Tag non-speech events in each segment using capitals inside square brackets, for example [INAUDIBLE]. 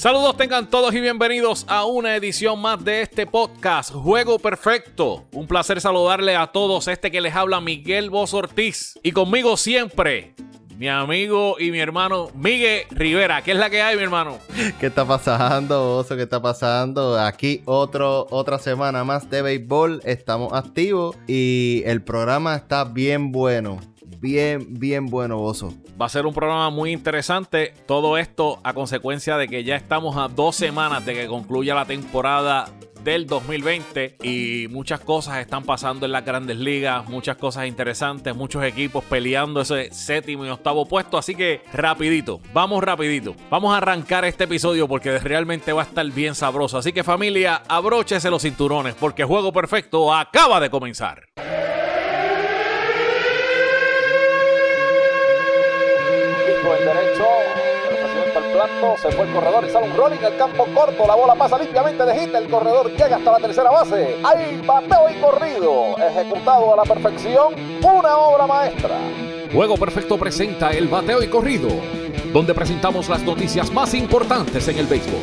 Saludos tengan todos y bienvenidos a una edición más de este podcast Juego Perfecto. Un placer saludarle a todos este que les habla Miguel Boz Ortiz y conmigo siempre mi amigo y mi hermano Miguel Rivera. ¿Qué es la que hay, mi hermano? ¿Qué está pasando, Oso? ¿Qué está pasando? Aquí otro, otra semana más de béisbol. Estamos activos y el programa está bien bueno. Bien, bien bueno, Oso. Va a ser un programa muy interesante. Todo esto a consecuencia de que ya estamos a dos semanas de que concluya la temporada del 2020 y muchas cosas están pasando en las grandes ligas, muchas cosas interesantes, muchos equipos peleando ese séptimo y octavo puesto, así que rapidito, vamos rapidito, vamos a arrancar este episodio porque realmente va a estar bien sabroso, así que familia, abróchese los cinturones porque Juego Perfecto acaba de comenzar. Se fue el corredor y sale un rolling al campo corto, la bola pasa limpiamente de hit, el corredor llega hasta la tercera base, hay bateo y corrido, ejecutado a la perfección, una obra maestra. Juego Perfecto presenta el bateo y corrido, donde presentamos las noticias más importantes en el béisbol.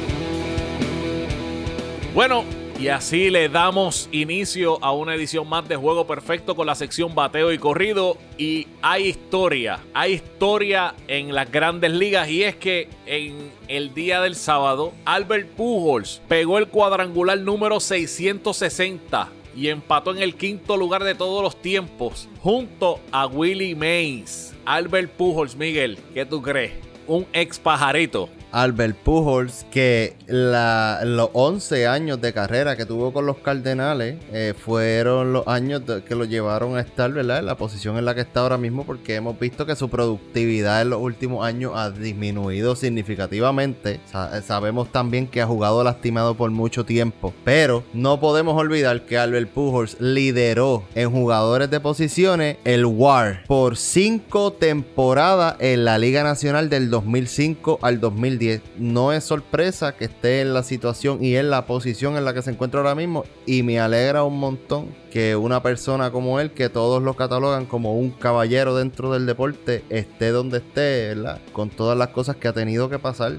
Bueno, y así le damos inicio a una edición más de Juego Perfecto con la sección bateo y corrido. Y hay historia, hay historia en las grandes ligas. Y es que en el día del sábado, Albert Pujols pegó el cuadrangular número 660 y empató en el quinto lugar de todos los tiempos junto a Willie Mays. Albert Pujols, Miguel, ¿qué tú crees? Un ex pajarito Albert Pujols, que los 11 años de carrera que tuvo con los Cardenales eh, fueron los años que lo llevaron a estar ¿verdad? en la posición en la que está ahora mismo, porque hemos visto que su productividad en los últimos años ha disminuido significativamente. sabemos también que ha jugado lastimado por mucho tiempo, pero no podemos olvidar que Albert Pujols lideró en jugadores de posiciones el WAR por 5 temporadas en la Liga Nacional del 2005 al 2010 no es sorpresa que esté en la situación y en la posición en la que se encuentra ahora mismo. Y me alegra un montón que una persona como él, que todos lo catalogan como un caballero dentro del deporte, esté donde esté. Con todas las cosas que ha tenido que pasar.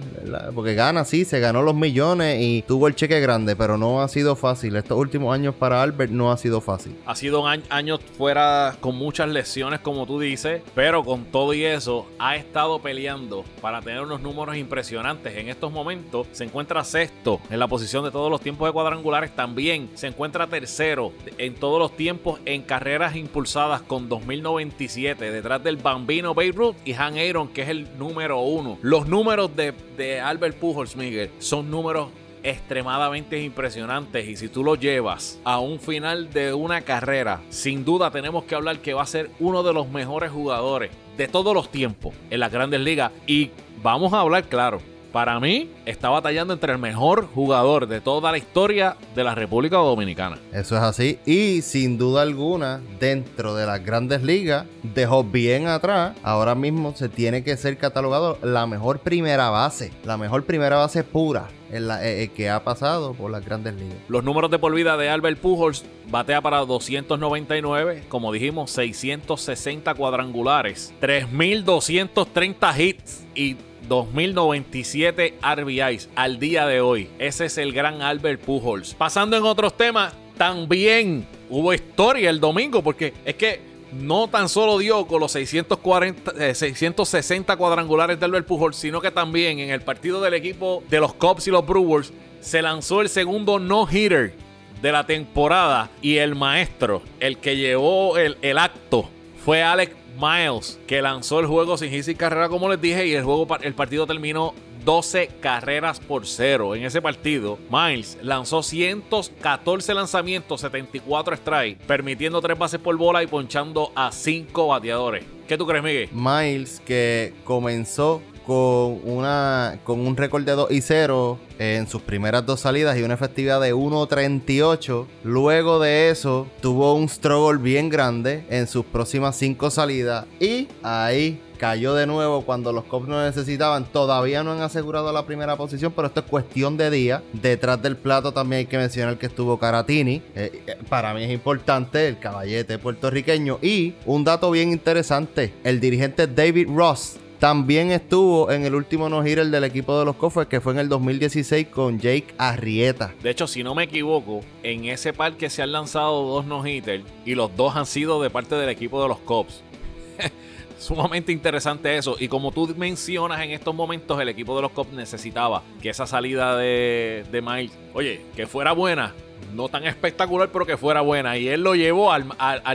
Porque gana, sí, se ganó los millones y tuvo el cheque grande, pero no ha sido fácil. Estos últimos años para Albert no ha sido fácil. Ha sido años fuera con muchas lesiones, como tú dices, pero con todo y eso, ha estado peleando para tener unos números impresionantes. En estos momentos se encuentra sexto en la posición de todos los tiempos de cuadrangulares. También se encuentra tercero en todos los tiempos en carreras impulsadas con 2097 detrás del Bambino Beirut y Han Aaron que es el número uno. Los números de, de Albert Pujols, Miguel, son números extremadamente impresionantes y si tú lo llevas a un final de una carrera, sin duda tenemos que hablar que va a ser uno de los mejores jugadores de todos los tiempos en las grandes ligas y vamos a hablar claro, para mí, está batallando entre el mejor jugador de toda la historia de la República Dominicana. Eso es así. Y sin duda alguna, dentro de las grandes ligas, dejó bien atrás. Ahora mismo se tiene que ser catalogado la mejor primera base. La mejor primera base pura. En la, eh, eh, que ha pasado por las grandes ligas. Los números de por vida de Albert Pujols batea para 299, como dijimos, 660 cuadrangulares, 3230 hits y 2097 RBIs al día de hoy. Ese es el gran Albert Pujols. Pasando en otros temas, también hubo historia el domingo porque es que no tan solo dio con los 640, 660 eh, cuadrangulares de Albert Pujols, sino que también en el partido del equipo de los Cubs y los Brewers se lanzó el segundo no-hitter de la temporada y el maestro, el que llevó el, el acto, fue Alex Miles, que lanzó el juego sin hit carrera, como les dije, y el, juego, el partido terminó 12 carreras por cero. En ese partido, Miles lanzó 114 lanzamientos, 74 strikes, permitiendo 3 bases por bola y ponchando a 5 bateadores. ¿Qué tú crees, Miguel? Miles, que comenzó con, una, con un récord de 2 y 0 en sus primeras dos salidas y una efectividad de 1.38. Luego de eso, tuvo un struggle bien grande en sus próximas 5 salidas y ahí cayó de nuevo cuando los Cubs no necesitaban. Todavía no han asegurado la primera posición, pero esto es cuestión de día. Detrás del plato también hay que mencionar que estuvo Caratini. Eh, eh, para mí es importante el caballete puertorriqueño. Y un dato bien interesante, el dirigente David Ross también estuvo en el último no-hitter del equipo de los Cofres, que fue en el 2016 con Jake Arrieta. De hecho, si no me equivoco, en ese parque se han lanzado dos no-hitters y los dos han sido de parte del equipo de los Cubs. [LAUGHS] Sumamente interesante eso. Y como tú mencionas en estos momentos, el equipo de los Cubs necesitaba que esa salida de, de Miles, oye, que fuera buena no tan espectacular, pero que fuera buena. Y él lo llevó al,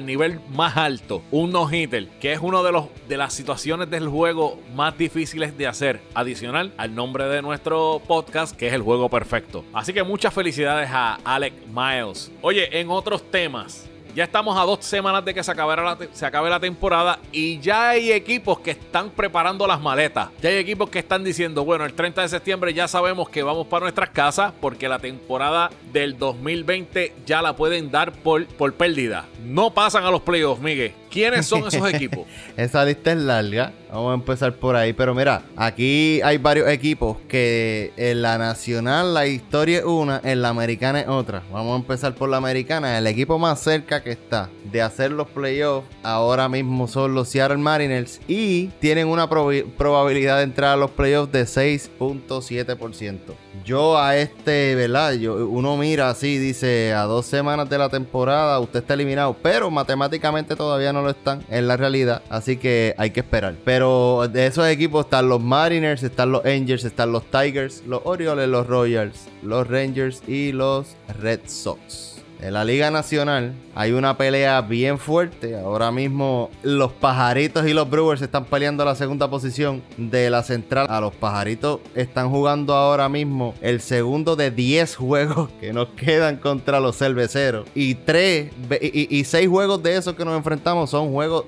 nivel más alto, un no-hitter, que es una de, de las situaciones del juego más difíciles de hacer. Adicional al nombre de nuestro podcast, que es el juego perfecto. Así que muchas felicidades a Alec Miles. Oye, en otros temas. Ya estamos a dos semanas de que se acabe, la temporada y ya hay equipos que están preparando las maletas. Ya hay equipos que están diciendo, bueno, el 30 de septiembre ya sabemos que vamos para nuestras casas porque la temporada del 2020 ya la pueden dar por, por pérdida. No pasan a los playoffs, Miguel. ¿Quiénes son esos [LAUGHS] equipos? Esa lista es larga. Vamos a empezar por ahí. Pero mira, aquí hay varios equipos que en la nacional la historia es una, en la americana es otra. Vamos a empezar por la americana. El equipo más cerca que está de hacer los playoffs ahora mismo son los Seattle Mariners y tienen una probabilidad de entrar a los playoffs de 6.7%. Yo a este, ¿verdad? Yo, uno mira así, dice, a dos semanas de la temporada usted está eliminado, pero matemáticamente todavía no lo están, en la realidad, así que hay que esperar. Pero de esos equipos están los Mariners, están los Angels, están los Tigers, los Orioles, los Royals, los Rangers y los Red Sox. En la Liga Nacional hay una pelea bien fuerte. Ahora mismo los pajaritos y los Brewers están peleando la segunda posición de la central. A los pajaritos están jugando ahora mismo el segundo de 10 [LAUGHS] juegos que nos quedan contra los cerveceros. Y 3 y, y 6 juegos de esos que nos enfrentamos son juegos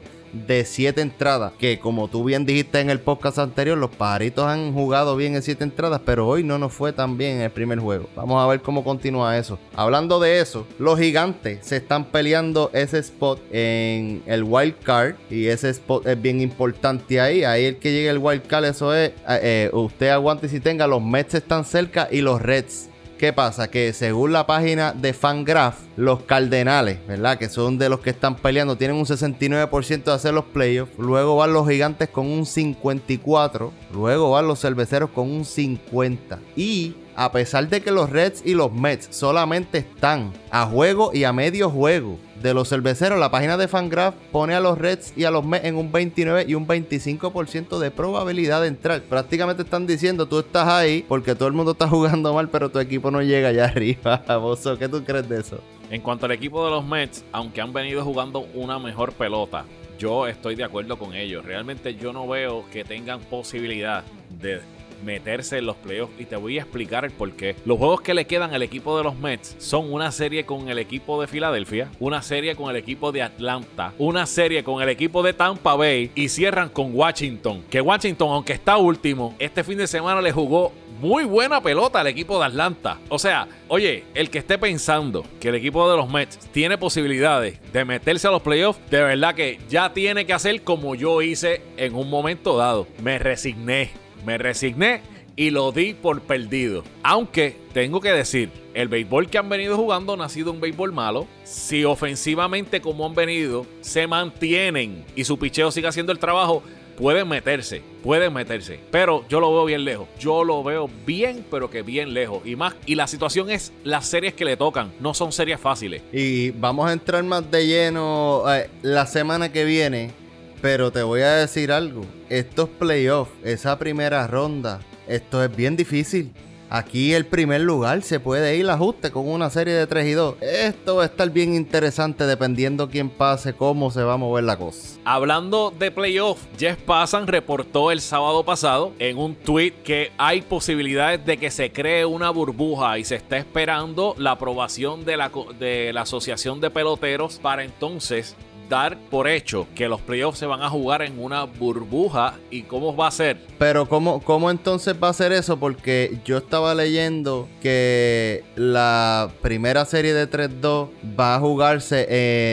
de 7 entradas. Que como tú bien dijiste en el podcast anterior, los pajaritos han jugado bien en 7 entradas, pero hoy no nos fue tan bien en el primer juego. Vamos a ver cómo continúa eso. Hablando de eso, los gigantes se están peleando ese spot en el wild card. Y ese spot es bien importante ahí. Ahí el que llegue el wild card, eso es. Eh, eh, usted aguante si tenga. Los Mets están cerca y los Reds ¿Qué pasa? Que según la página de Fangraph, los Cardenales, ¿verdad? Que son de los que están peleando, tienen un 69% de hacer los playoffs. Luego van los Gigantes con un 54%. Luego van los Cerveceros con un 50%. Y a pesar de que los Reds y los Mets solamente están a juego y a medio juego de los cerveceros, la página de Fangraph pone a los Reds y a los Mets en un 29 y un 25% de probabilidad de entrar. Prácticamente están diciendo, tú estás ahí porque todo el mundo está jugando mal, pero tu equipo no llega allá [LAUGHS] arriba. Bozo, ¿qué tú crees de eso? En cuanto al equipo de los Mets, aunque han venido jugando una mejor pelota, yo estoy de acuerdo con ellos. Realmente yo no veo que tengan posibilidad de meterse en los playoffs y te voy a explicar el por qué. Los juegos que le quedan al equipo de los Mets son una serie con el equipo de Filadelfia, una serie con el equipo de Atlanta, una serie con el equipo de Tampa Bay y cierran con Washington. Que Washington, aunque está último, este fin de semana le jugó muy buena pelota al equipo de Atlanta. O sea, oye, el que esté pensando que el equipo de los Mets tiene posibilidades de meterse a los playoffs, de verdad que ya tiene que hacer como yo hice en un momento dado. Me resigné me resigné y lo di por perdido. Aunque tengo que decir, el béisbol que han venido jugando no ha sido un béisbol malo. Si ofensivamente como han venido se mantienen y su picheo sigue haciendo el trabajo, pueden meterse, pueden meterse. Pero yo lo veo bien lejos. Yo lo veo bien, pero que bien lejos. Y más, y la situación es las series que le tocan. No son series fáciles. Y vamos a entrar más de lleno eh, la semana que viene pero te voy a decir algo. Estos playoffs, esa primera ronda, esto es bien difícil. Aquí el primer lugar se puede ir ajuste con una serie de 3 y 2. Esto va a estar bien interesante dependiendo quién pase, cómo se va a mover la cosa. Hablando de playoff, Jeff Passan reportó el sábado pasado en un tweet que hay posibilidades de que se cree una burbuja y se está esperando la aprobación de la, de la Asociación de Peloteros para entonces dar por hecho que los playoffs se van a jugar en una burbuja y cómo va a ser. Pero ¿cómo, cómo entonces va a ser eso? Porque yo estaba leyendo que la primera serie de 3-2 va a jugarse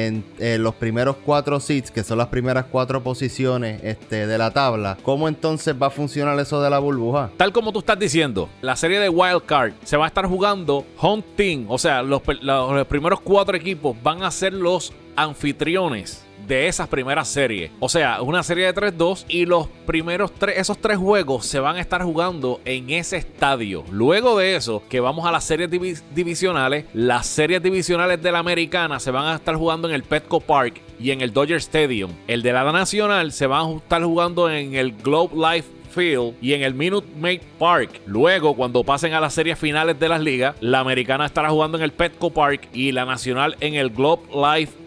en, los primeros cuatro seats, que son las primeras cuatro posiciones este, de la tabla. ¿Cómo entonces va a funcionar eso de la burbuja? Tal como tú estás diciendo, la serie de Wild Card se va a estar jugando home team, o sea, los, los primeros cuatro equipos van a ser los anfitriones de esas primeras series. O sea, una serie de 3-2 y los primeros tres, esos tres juegos se van a estar jugando en ese estadio. Luego de eso, que vamos a las series divisionales, las series divisionales de la americana se van a estar jugando en el Petco Park y en el Dodger Stadium. El de la nacional se van a estar jugando en el Globe Life Field y en el Minute Maid Park. Luego, cuando pasen a las series finales de las ligas, la americana estará jugando en el Petco Park y la nacional en el Globe Life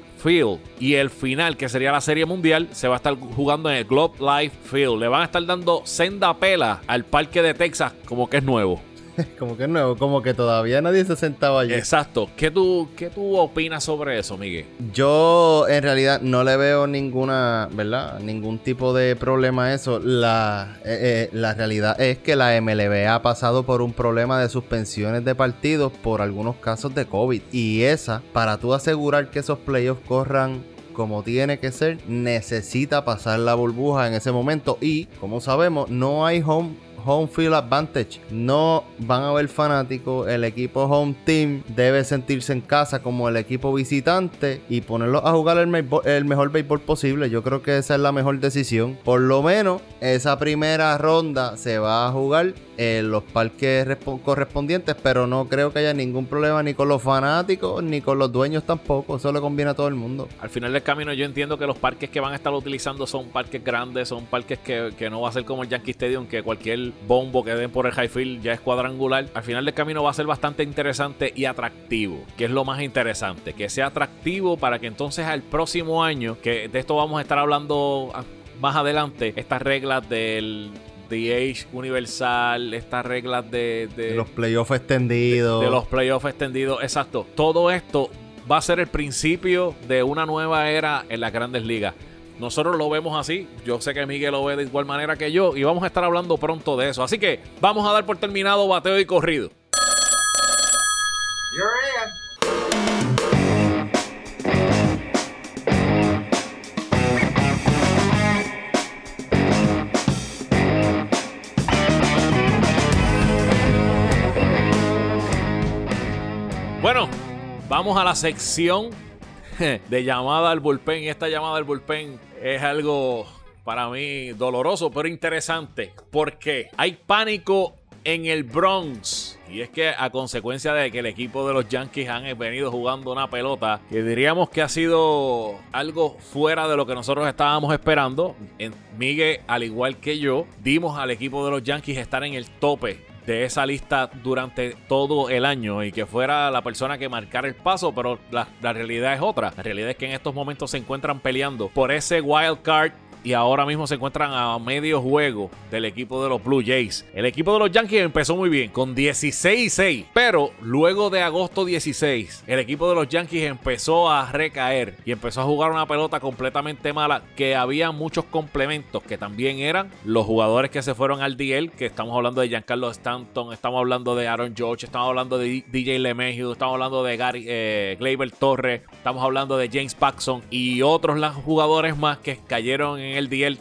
Y el final, que sería la serie mundial, se va a estar jugando en el Globe Life Field. Le van a estar dando senda pela al parque de Texas como que es nuevo. [LAUGHS] como que es nuevo, como que todavía nadie se sentaba allí. Exacto. ¿Qué tú, ¿Qué tú opinas sobre eso, Miguel? Yo en realidad no le veo ninguna, ¿verdad? Ningún tipo de problema a eso. La, eh, eh, la realidad es que la MLB ha pasado por un problema de suspensiones de partidos por algunos casos de COVID. Y esa, para tú asegurar que esos playoffs corran como tiene que ser, necesita pasar la burbuja en ese momento. Y, como sabemos, no hay home home field advantage. No van a haber fanáticos. El equipo home team debe sentirse en casa como el equipo visitante y ponerlos a jugar el, mejor béisbol posible. Yo creo que esa es la mejor decisión. Por lo menos esa primera ronda se va a jugar en los parques correspondientes, pero no creo que haya ningún problema ni con los fanáticos ni con los dueños tampoco. Eso le conviene a todo el mundo. Al final del camino yo entiendo que los parques que van a estar utilizando son parques grandes, son parques que, que no va a ser como el Yankee Stadium, que cualquier bombo que den por el high field ya es cuadrangular. Al final del camino va a ser bastante interesante y atractivo, que es lo más interesante, que sea atractivo para que entonces al próximo año, que de esto vamos a estar hablando más adelante, estas reglas del DH universal, estas reglas de, de, los playoffs extendidos. De, de los playoffs extendidos, exacto. Todo esto va a ser el principio de una nueva era en las grandes ligas. Nosotros lo vemos así. Yo sé que Miguel lo ve de igual manera que yo. Y vamos a estar hablando pronto de eso. Así que vamos a dar por terminado bateo y corrido. Vamos a la sección [LAUGHS] de llamada al bullpen. Y esta llamada al bullpen es algo para mí doloroso, pero interesante. Porque hay pánico en el Bronx. Y es que a consecuencia de que el equipo de los Yankees han venido jugando una pelota que diríamos que ha sido algo fuera de lo que nosotros estábamos esperando, Miguel, al igual que yo, dimos al equipo de los Yankees estar en el tope de esa lista durante todo el año y que fuera la persona que marcara el paso, pero la, la, realidad es otra. La realidad es que en estos momentos se encuentran peleando por ese wild card y ahora mismo se encuentran a medio juego del equipo de los Blue Jays. El equipo de los Yankees empezó muy bien, con 16-6, pero luego de agosto 16, el equipo de los Yankees empezó a recaer y empezó a jugar una pelota completamente mala, que había muchos complementos que también eran los jugadores que se fueron al DL, que estamos hablando de Giancarlo Stanton, estamos hablando de Aaron George, estamos hablando de DJ LeMahieu, estamos hablando de Gary eh, Gleyber Torres, estamos hablando de James Paxson y otros jugadores más que cayeron en el DL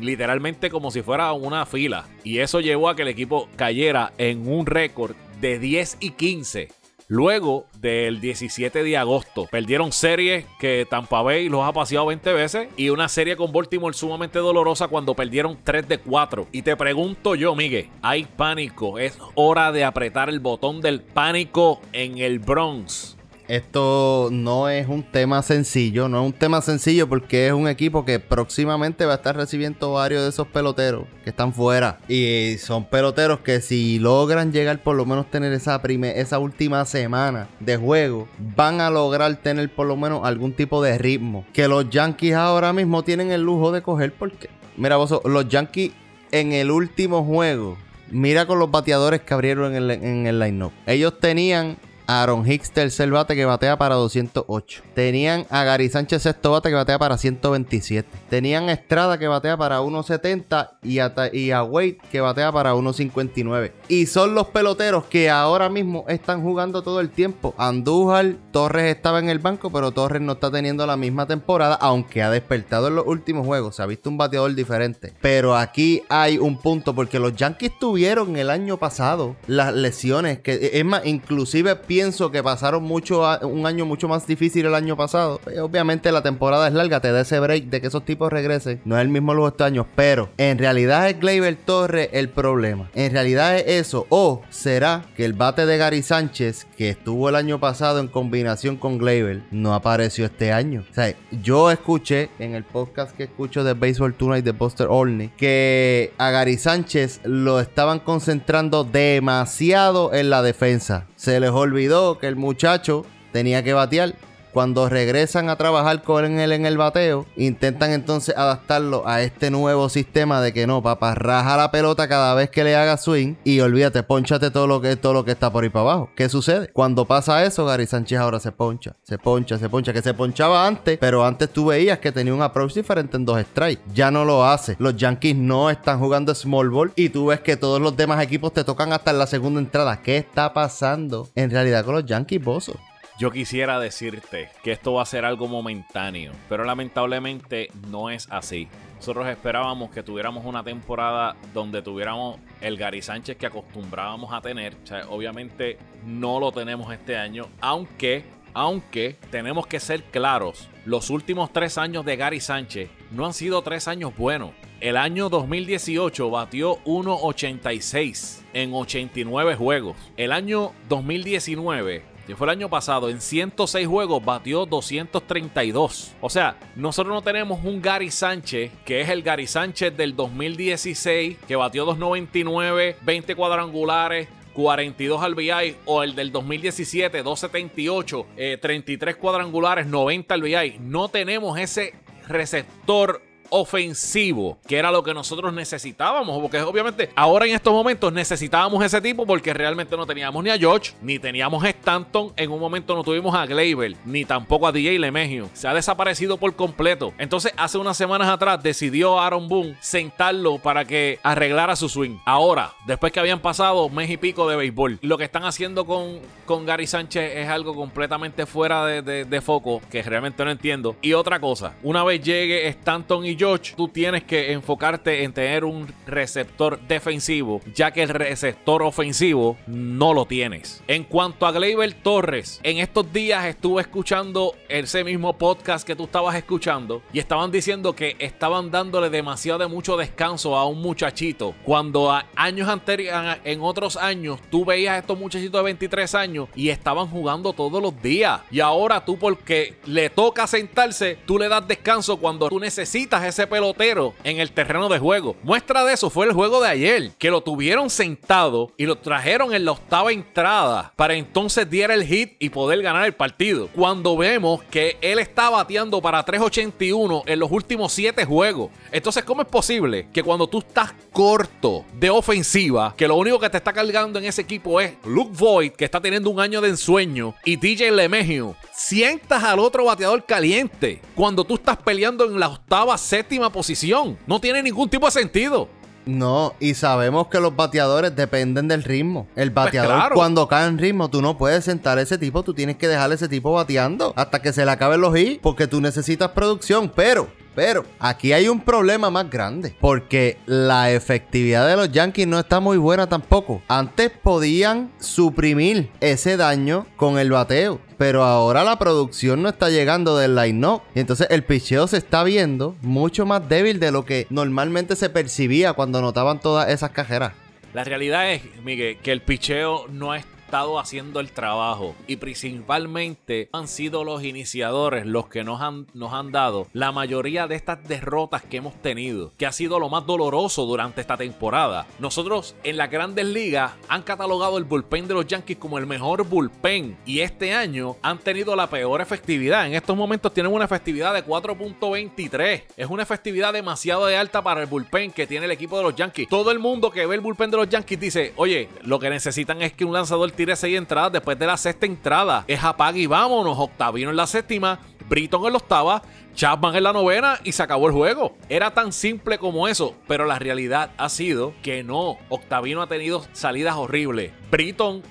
literalmente como si fuera una fila. Y eso llevó a que el equipo cayera en un récord de 10 y 15. Luego del 17 de agosto, perdieron series que Tampa Bay los ha paseado 20 veces y una serie con Baltimore sumamente dolorosa cuando perdieron 3 de 4. Y te pregunto yo, Miguel, hay pánico, es hora de apretar el botón del pánico en el Bronx. Esto no es un tema sencillo, no es un tema sencillo porque es un equipo que próximamente va a estar recibiendo varios de esos peloteros que están fuera. Y son peloteros que si logran llegar por lo menos tener esa, esa última semana de juego, van a lograr tener por lo menos algún tipo de ritmo. Que los Yankees ahora mismo tienen el lujo de coger porque, mira vos, los Yankees en el último juego Mira con los bateadores que abrieron en el, en el line-up. Ellos tenían Aaron Hicks, tercer bate que batea para 208. Tenían a Gary Sánchez, sexto bate que batea para 127. Tenían a Estrada que batea para 170 y a, y a Wade que batea para 159. Y son los peloteros que ahora mismo están jugando todo el tiempo. Andújar, Torres estaba en el banco, pero Torres no está teniendo la misma temporada, aunque ha despertado en los últimos juegos. Se ha visto un bateador diferente. Pero aquí hay un punto, porque los Yankees tuvieron el año pasado las lesiones, que es más, inclusive pienso que pasaron mucho un año mucho más difícil el año pasado. Eh, obviamente la temporada es larga, te da ese break de que esos tipos regresen. No es el mismo los años, pero en realidad es Gleyber Torres el problema. En realidad es eso. O será que el bate de Gary Sánchez, que estuvo el año pasado en combinación con Gleyber, no apareció este año. O sea, yo escuché en el podcast que escucho de Baseball Tonight de Buster Olney que a Gary Sánchez lo estaban concentrando demasiado en la defensa. Se les olvidó que el muchacho tenía que batear cuando regresan a trabajar con él en el bateo, intentan entonces adaptarlo a este nuevo sistema de que no, papá, raja la pelota cada vez que le haga swing y olvídate, ponchate todo lo que todo lo que está por ahí para abajo. ¿Qué sucede? Cuando pasa eso, Gary Sánchez ahora se poncha, se poncha, se poncha, que se ponchaba antes, pero antes tú veías que tenía un approach diferente en dos strikes. Ya no lo hace. Los Yankees no están jugando small ball y tú ves que todos los demás equipos te tocan hasta en la segunda entrada. ¿Qué está pasando en realidad con los Yankees, Bozo? Yo quisiera decirte que esto va a ser algo momentáneo, pero lamentablemente no es así. Nosotros esperábamos que tuviéramos una temporada donde tuviéramos el Gary Sánchez que acostumbrábamos a tener. Obviamente no lo tenemos este año, aunque, aunque tenemos que ser claros, los últimos tres años de Gary Sánchez no han sido tres años buenos. El año 2018 batió 1.86 en 89 juegos. El año 2019 que fue el año pasado, en 106 juegos batió 232. O sea, nosotros no tenemos un Gary Sánchez, que es el Gary Sánchez del 2016, que batió 299, 20 cuadrangulares, 42 RBI o el del 2017, 278, 33 cuadrangulares, 90 RBI. No tenemos ese receptor ofensivo, que era lo que nosotros necesitábamos, porque obviamente ahora en estos momentos necesitábamos ese tipo porque realmente no teníamos ni a George, ni teníamos a Stanton, en un momento no tuvimos a Gleyber, ni tampoco a DJ LeMegio. Se ha desaparecido por completo. Entonces, hace unas semanas atrás decidió Aaron Boone sentarlo para que arreglara su swing. Ahora, después que habían pasado mes y pico de béisbol, lo que están haciendo con, con Gary Sánchez es algo completamente fuera de, de foco, que realmente no entiendo. Y otra cosa, una vez llegue Stanton y George, tú tienes que enfocarte en tener un receptor defensivo, ya que el receptor ofensivo no lo tienes. En cuanto a Gleyber Torres, en estos días estuve escuchando ese mismo podcast que tú estabas escuchando y estaban diciendo que estaban dándole demasiado de mucho descanso a un muchachito. Cuando a años anteriores, en otros años, tú veías a estos muchachitos de 23 años y estaban jugando todos los días. Y ahora tú, porque le toca sentarse, tú le das descanso cuando tú necesitas ese pelotero en el terreno de juego. Muestra de eso fue el juego de ayer, que lo tuvieron sentado y lo trajeron en la octava entrada para entonces diera el hit y poder ganar el partido. Cuando vemos que él está bateando para 381 en los últimos 7 juegos. Entonces, ¿cómo es posible que cuando tú estás corto de ofensiva, que lo único que te está cargando en ese equipo es Luke Voigt, que está teniendo un año de ensueño, y DJ LeMegio, sientas al otro bateador caliente cuando tú estás peleando en la octava, séptima posición. No tiene ningún tipo de sentido. No, y sabemos que los bateadores dependen del ritmo. El pues bateador cuando cae en ritmo, tú no puedes sentar a ese tipo, tú tienes que dejar a ese tipo bateando hasta que se le acaben los hits, porque tú necesitas producción, pero pero aquí hay un problema más grande. Porque la efectividad de los Yankees no está muy buena tampoco. Antes podían suprimir ese daño con el bateo. Pero ahora la producción no está llegando del line-up. Y entonces el picheo se está viendo mucho más débil de lo que normalmente se percibía cuando notaban todas esas cajeras. La realidad es, Miguel, que el picheo no es estado haciendo el trabajo y principalmente han sido los iniciadores los que nos han, nos han dado la mayoría de estas derrotas que hemos tenido, que ha sido lo más doloroso durante esta temporada. Nosotros en las grandes ligas han catalogado el bullpen de los Yankees como el mejor bullpen y este año han tenido la peor efectividad. En estos momentos tienen una efectividad de 4.23. Es una efectividad demasiado de alta para el bullpen que tiene el equipo de los Yankees. Todo el mundo que ve el bullpen de los Yankees dice, oye, lo que necesitan es que un lanzador tire seis entradas después de la sexta entrada. Es apague y vámonos. Octavino en la séptima, Britton en la octava, Chapman en la novena y se acabó el juego. Era tan simple como eso, pero la realidad ha sido que no. Octavino ha tenido salidas horribles. Britton,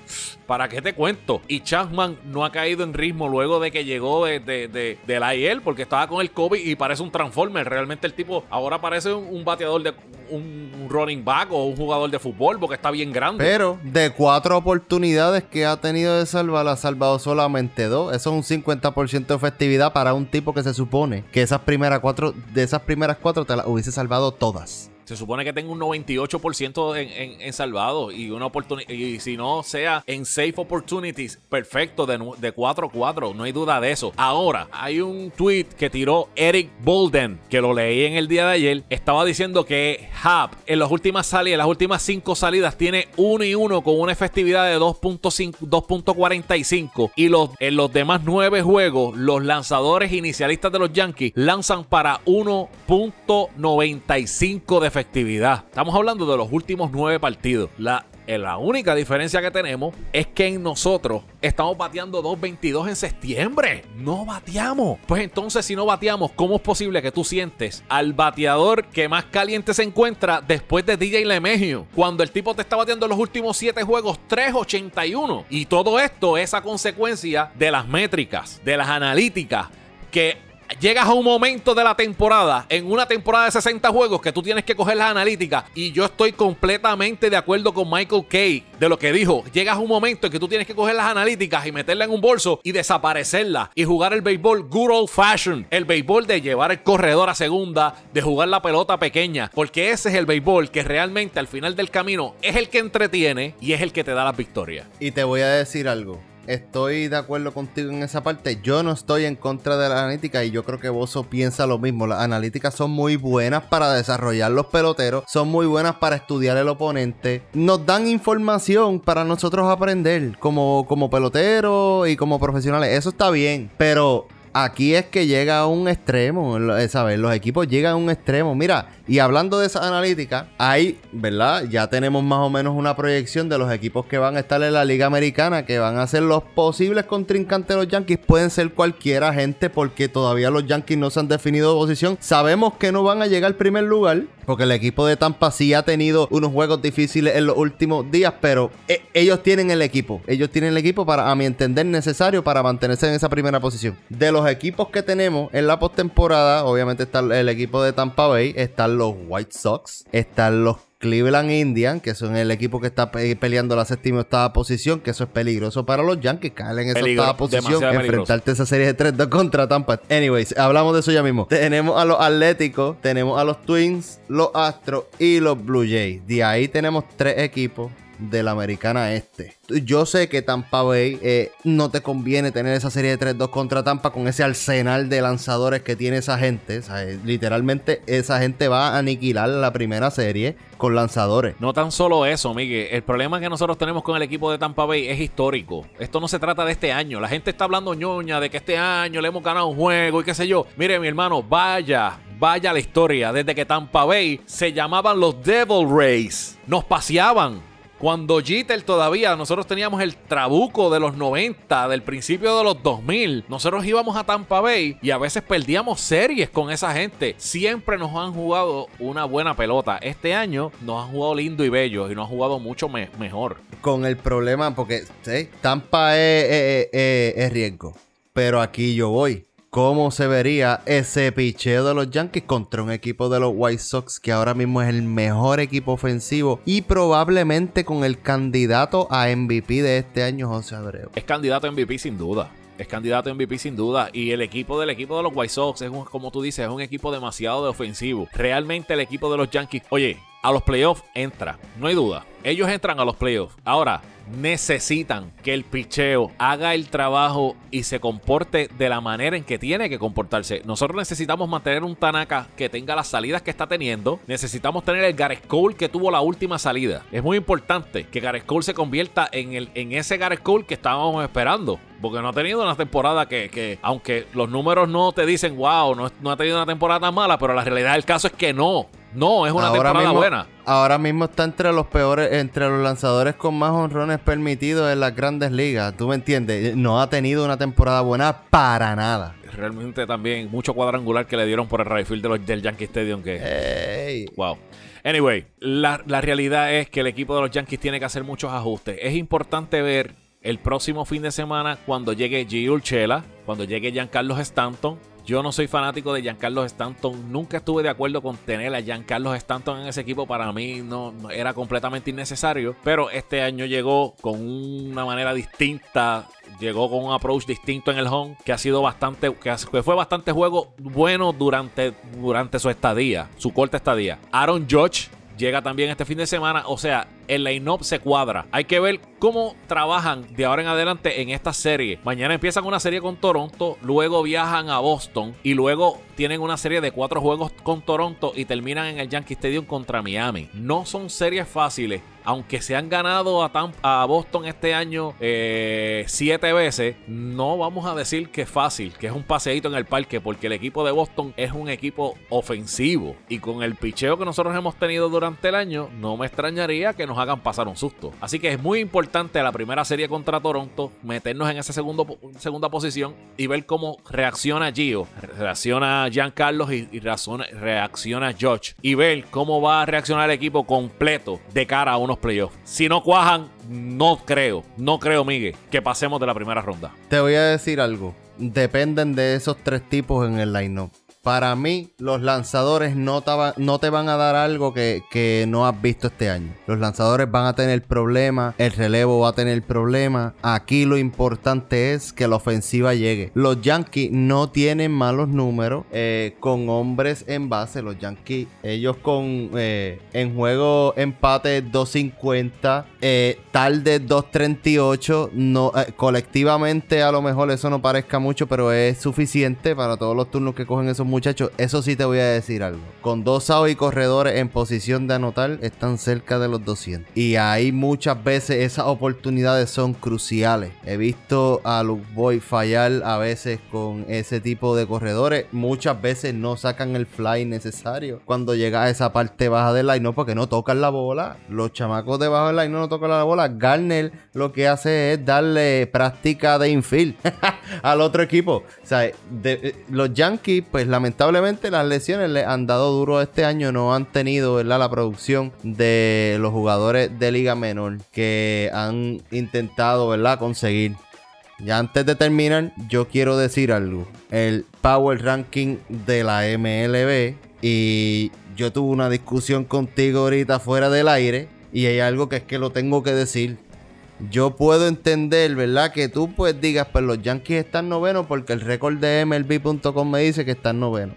¿para qué te cuento? Y Chapman no ha caído en ritmo luego de que llegó de, de, IL porque estaba con el COVID y parece un Transformer. Realmente el tipo ahora parece un, bateador de un, running back o un jugador de fútbol porque está bien grande. Pero de cuatro oportunidades que ha tenido de salvar, ha salvado solamente dos. Eso es un 50% de efectividad para un tipo que se supone que esas primeras cuatro, de esas primeras cuatro te las hubiese salvado todas. Se supone que tenga un 98% en, en, salvado y una oportunidad. Y si no sea en safe opportunities, perfecto, de, de 4-4. No hay duda de eso. Ahora, hay un tweet que tiró Eric Bolden, que lo leí en el día de ayer. Estaba diciendo que Hub en las últimas salidas, en las últimas 5 salidas, tiene 1 y 1 con una efectividad de 2.45. Y los, en los demás 9 juegos, los lanzadores inicialistas de los Yankees lanzan para 1.95 de Estamos hablando de los últimos nueve partidos. La, eh, la única diferencia que tenemos es que en nosotros estamos bateando 2.22 en septiembre. No bateamos. Pues entonces, si no bateamos, ¿cómo es posible que tú sientes al bateador que más caliente se encuentra después de DJ LeMegio? Cuando el tipo te está bateando en los últimos 7 juegos 3.81. Y todo esto es a consecuencia de las métricas, de las analíticas que llegas a un momento de la temporada, en una temporada de 60 juegos, que tú tienes que coger las analíticas. Y yo estoy completamente de acuerdo con Michael Kay de lo que dijo. Llegas a un momento en que tú tienes que coger las analíticas y meterla en un bolso y desaparecerla. Y jugar el béisbol good old fashion. El béisbol de llevar el corredor a segunda, de jugar la pelota pequeña. Porque ese es el béisbol que realmente al final del camino es el que entretiene y es el que te da las victorias. Y te voy a decir algo estoy de acuerdo contigo en esa parte. Yo no estoy en contra de la analítica y yo creo que Bozo piensa lo mismo. Las analíticas son muy buenas para desarrollar los peloteros, son muy buenas para estudiar el oponente. Nos dan información para nosotros aprender como, como peloteros y como profesionales. Eso está bien, pero aquí es que llega a un extremo, ¿sabes? Los equipos llegan a un extremo. Mira, y hablando de esa analítica, hay, ¿verdad? Ya tenemos más o menos una proyección de los equipos que van a estar en la Liga Americana, que van a ser los posibles contrincantes de los Yankees. Pueden ser cualquiera gente, porque todavía los Yankees no se han definido posición. Sabemos que no van a llegar al primer lugar, porque el equipo de Tampa sí ha tenido unos juegos difíciles en los últimos días, pero eh, ellos tienen el equipo. Ellos tienen el equipo para, a mi entender, necesario para mantenerse en esa primera posición. De los equipos que tenemos en la postemporada, obviamente está el equipo de Tampa Bay, están los White Sox, están los Cleveland Indians, que son el equipo que está peleando la séptima y octava posición, que eso es peligroso para los Yankees, caer en esa octava posición, enfrentarte a esa serie de 3-2 contra Tampa. Anyways, hablamos de eso ya mismo. Tenemos a los Atléticos, tenemos a los Twins, los Astros y los Blue Jays. De ahí tenemos tres equipos de la americana este. Yo sé que Tampa Bay eh, no te conviene tener esa serie de 3-2 contra Tampa con ese arsenal de lanzadores que tiene esa gente. literalmente esa gente va a aniquilar la primera serie con lanzadores. No tan solo eso, Miguel. El problema que nosotros tenemos con el equipo de Tampa Bay es histórico. Esto no se trata de este año. La gente está hablando ñoña de que este año le hemos ganado un juego y qué sé yo. Mire, mi hermano, vaya, vaya la historia. Desde que Tampa Bay se llamaban los Devil Rays. Nos paseaban cuando Jeter todavía, nosotros teníamos el trabuco de los 90, del principio de los 2000. Nosotros íbamos a Tampa Bay y a veces perdíamos series con esa gente. Siempre nos han jugado una buena pelota. Este año nos han jugado lindo y bello y nos han jugado mucho mejor. Con el problema, porque Tampa es riesgo. Pero aquí yo voy cómo se vería ese picheo de los Yankees contra un equipo de los White Sox que ahora mismo es el mejor equipo ofensivo y probablemente con el candidato a MVP de este año, José Abreu. Es candidato a MVP sin duda. Es candidato a MVP sin duda. Y el equipo del equipo de los White Sox es, como tú dices, es un equipo demasiado de ofensivo. Realmente el equipo de los Yankees, oye, a los playoffs entra, no hay duda. Ellos entran a los playoffs. Ahora, necesitan que el picheo haga el trabajo y se comporte de la manera en que tiene que comportarse. Nosotros necesitamos mantener un Tanaka que tenga las salidas que está teniendo. Necesitamos tener el Gareth Cole que tuvo la última salida. Es muy importante que Gareth Cole se convierta en, el, en ese Gareth Cole que estábamos esperando. Porque no ha tenido una temporada que, aunque los números no te dicen, wow, no, no ha tenido una temporada mala, pero la realidad del caso es que no No, es una Ahora temporada mismo- buena. Ahora mismo está entre los peores, entre los lanzadores con más honrones permitidos en las grandes ligas. ¿Tú me entiendes? No ha tenido una temporada buena para nada. Realmente también mucho cuadrangular que le dieron por el right field de los, del Yankee Stadium que... Ey. Wow. Anyway, la, la realidad es que el equipo de los Yankees tiene que hacer muchos ajustes. Es importante ver el próximo fin de semana cuando llegue G. Urchela, cuando llegue Giancarlo Stanton. Yo no soy fanático de Giancarlo Stanton. Nunca estuve de acuerdo con tener a Giancarlo Stanton en ese equipo. Para mí no, era completamente innecesario. Pero este año llegó con una manera distinta. Llegó con un approach distinto en el home. Que ha sido bastante. Que fue bastante juego bueno durante, durante su estadía. Su corta estadía. Aaron Judge llega también este fin de semana. O sea, el line-up se cuadra. Hay que ver cómo trabajan de ahora en adelante en esta serie. Mañana empiezan una serie con Toronto, luego viajan a Boston y luego tienen una serie de cuatro juegos con Toronto y terminan en el Yankee Stadium contra Miami. No son series fáciles. Aunque se han ganado a, Boston este año eh, siete veces, no vamos a decir que es fácil, que es un paseíto en el parque, porque el equipo de Boston es un equipo ofensivo. Y con el picheo que nosotros hemos tenido durante el año, no me extrañaría que nos hagan pasar un susto. Así que es muy importante la primera serie contra Toronto, meternos en esa segunda posición y ver cómo reacciona Gio, reacciona Giancarlo y, y reacciona George. Y ver cómo va a reaccionar el equipo completo de cara a unos playoffs. Si no cuajan, no creo, no creo, Miguel, que pasemos de la primera ronda. Te voy a decir algo. Dependen de esos tres tipos en el line-up. Para mí, los lanzadores no, te van a dar algo que, que no has visto este año. Los lanzadores van a tener problemas, el relevo va a tener problemas. Aquí lo importante es que la ofensiva llegue. Los Yankees no tienen malos números eh, con hombres en base. Los Yankees, ellos con eh, en juego empate 250, eh, tarde 238. No, eh, colectivamente a lo mejor eso no parezca mucho, pero es suficiente para todos los turnos que cogen esos muchachos. Eso sí te voy a decir algo. Con dos outs y corredores en posición de anotar, están cerca de los 200. Y ahí muchas veces esas oportunidades son cruciales. He visto a Luke Boy fallar a veces con ese tipo de corredores. Muchas veces no sacan el fly necesario cuando llega a esa parte baja del line, no porque no tocan la bola. Los chamacos debajo del line no tocan la bola. Garner lo que hace es darle práctica de infield [LAUGHS] al otro equipo. O sea, eh, los Yankees, pues lamentablemente las lesiones le han dado duro este año. No han tenido ¿verdad? la producción de los jugadores de Liga Menor que han intentado ¿verdad? conseguir. Ya antes de terminar, yo quiero decir algo. El Power Ranking de la MLB. Y yo tuve una discusión contigo ahorita fuera del aire. Y hay algo que es que lo tengo que decir. Yo puedo entender, ¿verdad? Que tú pues digas, pues los Yankees están novenos porque el récord de MLB.com me dice que están novenos.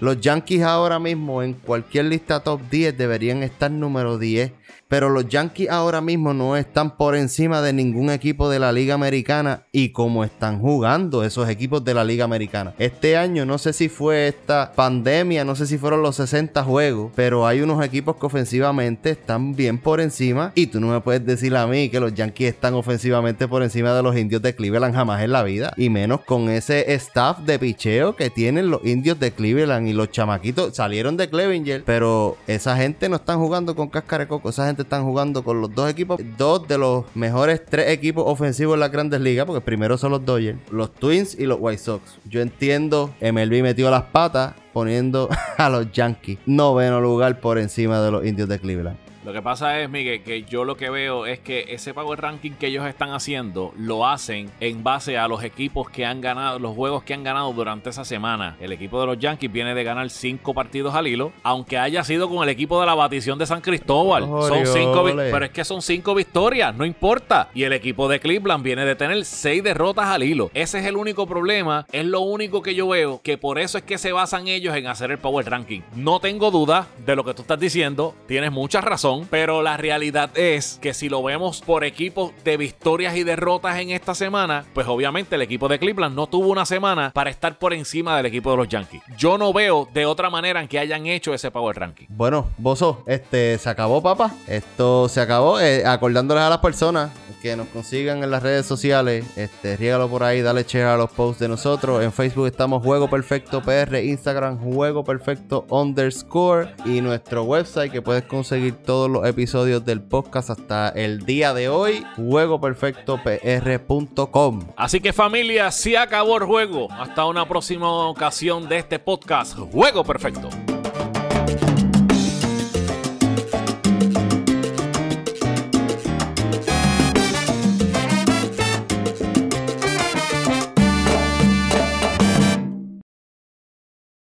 Los Yankees ahora mismo en cualquier lista top 10 deberían estar número 10. Pero los Yankees ahora mismo no están por encima de ningún equipo de la Liga Americana y como están jugando esos equipos de la Liga Americana. Este año no sé si fue esta pandemia, no sé si fueron los 60 juegos, pero hay unos equipos que ofensivamente están bien por encima y tú no me puedes decir a mí que los Yankees están ofensivamente por encima de los indios de Cleveland jamás en la vida y menos con ese staff de picheo que tienen los indios de Cleveland y los chamaquitos salieron de Clevenger, pero esa gente no están jugando con cáscara de coco, esa gente están jugando con los dos equipos, dos de los mejores tres equipos ofensivos en las grandes ligas, porque primero son los Dodgers, los Twins y los White Sox. Yo entiendo, MLB metió las patas poniendo [LAUGHS] a los Yankees noveno lugar por encima de los indios de Cleveland. Lo que pasa es, Miguel, que yo lo que veo es que ese power ranking que ellos están haciendo lo hacen en base a los equipos que han ganado, los juegos que han ganado durante esa semana. El equipo de los Yankees viene de ganar cinco partidos al hilo, aunque haya sido con el equipo de la batición de San Cristóbal. Son cinco, pero es que son cinco victorias, no importa. Y el equipo de Cleveland viene de tener seis derrotas al hilo. Ese es el único problema, es lo único que yo veo, que por eso es que se basan ellos en hacer el power ranking. No tengo duda de lo que tú estás diciendo, tienes mucha razón, pero la realidad es que si lo vemos por equipos de victorias y derrotas en esta semana, pues obviamente el equipo de Cleveland no tuvo una semana para estar por encima del equipo de los Yankees. Yo no veo de otra manera en que hayan hecho ese power ranking. Bueno, Bozo, este se acabó, papá. Esto se acabó. Eh, acordándoles a las personas que nos consigan en las redes sociales. Este, riégalo por ahí, dale share a los posts de nosotros. En Facebook estamos Juego Perfecto PR, Instagram Juego Perfecto underscore y nuestro website que puedes conseguir todos los episodios del podcast hasta el día de hoy, juegoperfectopr.com. Así que familia, se acabó el juego. Hasta una próxima ocasión de este podcast, Juego Perfecto.